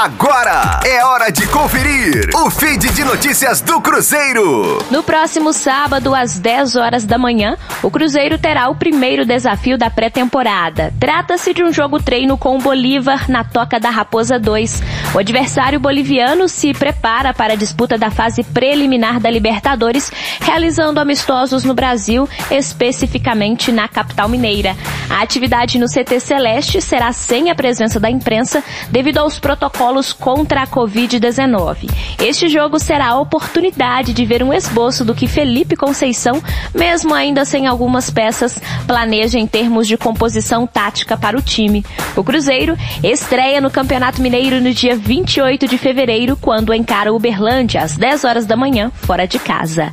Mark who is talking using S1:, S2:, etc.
S1: Agora é hora de conferir o feed de notícias do Cruzeiro.
S2: No próximo sábado, às 10 horas da manhã, o Cruzeiro terá o primeiro desafio da pré-temporada. Trata-se de um jogo treino com o Bolívar na Toca da Raposa 2. O adversário boliviano se prepara para a disputa da fase preliminar da Libertadores, realizando amistosos no Brasil, especificamente na capital mineira. A atividade no CT Celeste será sem a presença da imprensa devido aos protocolos contra a Covid-19. Este jogo será a oportunidade de ver um esboço do que Felipe Conceição, mesmo ainda sem algumas peças, planeja em termos de composição tática para o time. O Cruzeiro estreia no Campeonato Mineiro no dia 28 de fevereiro, quando encara o Uberlândia às 10 horas da manhã, fora de casa.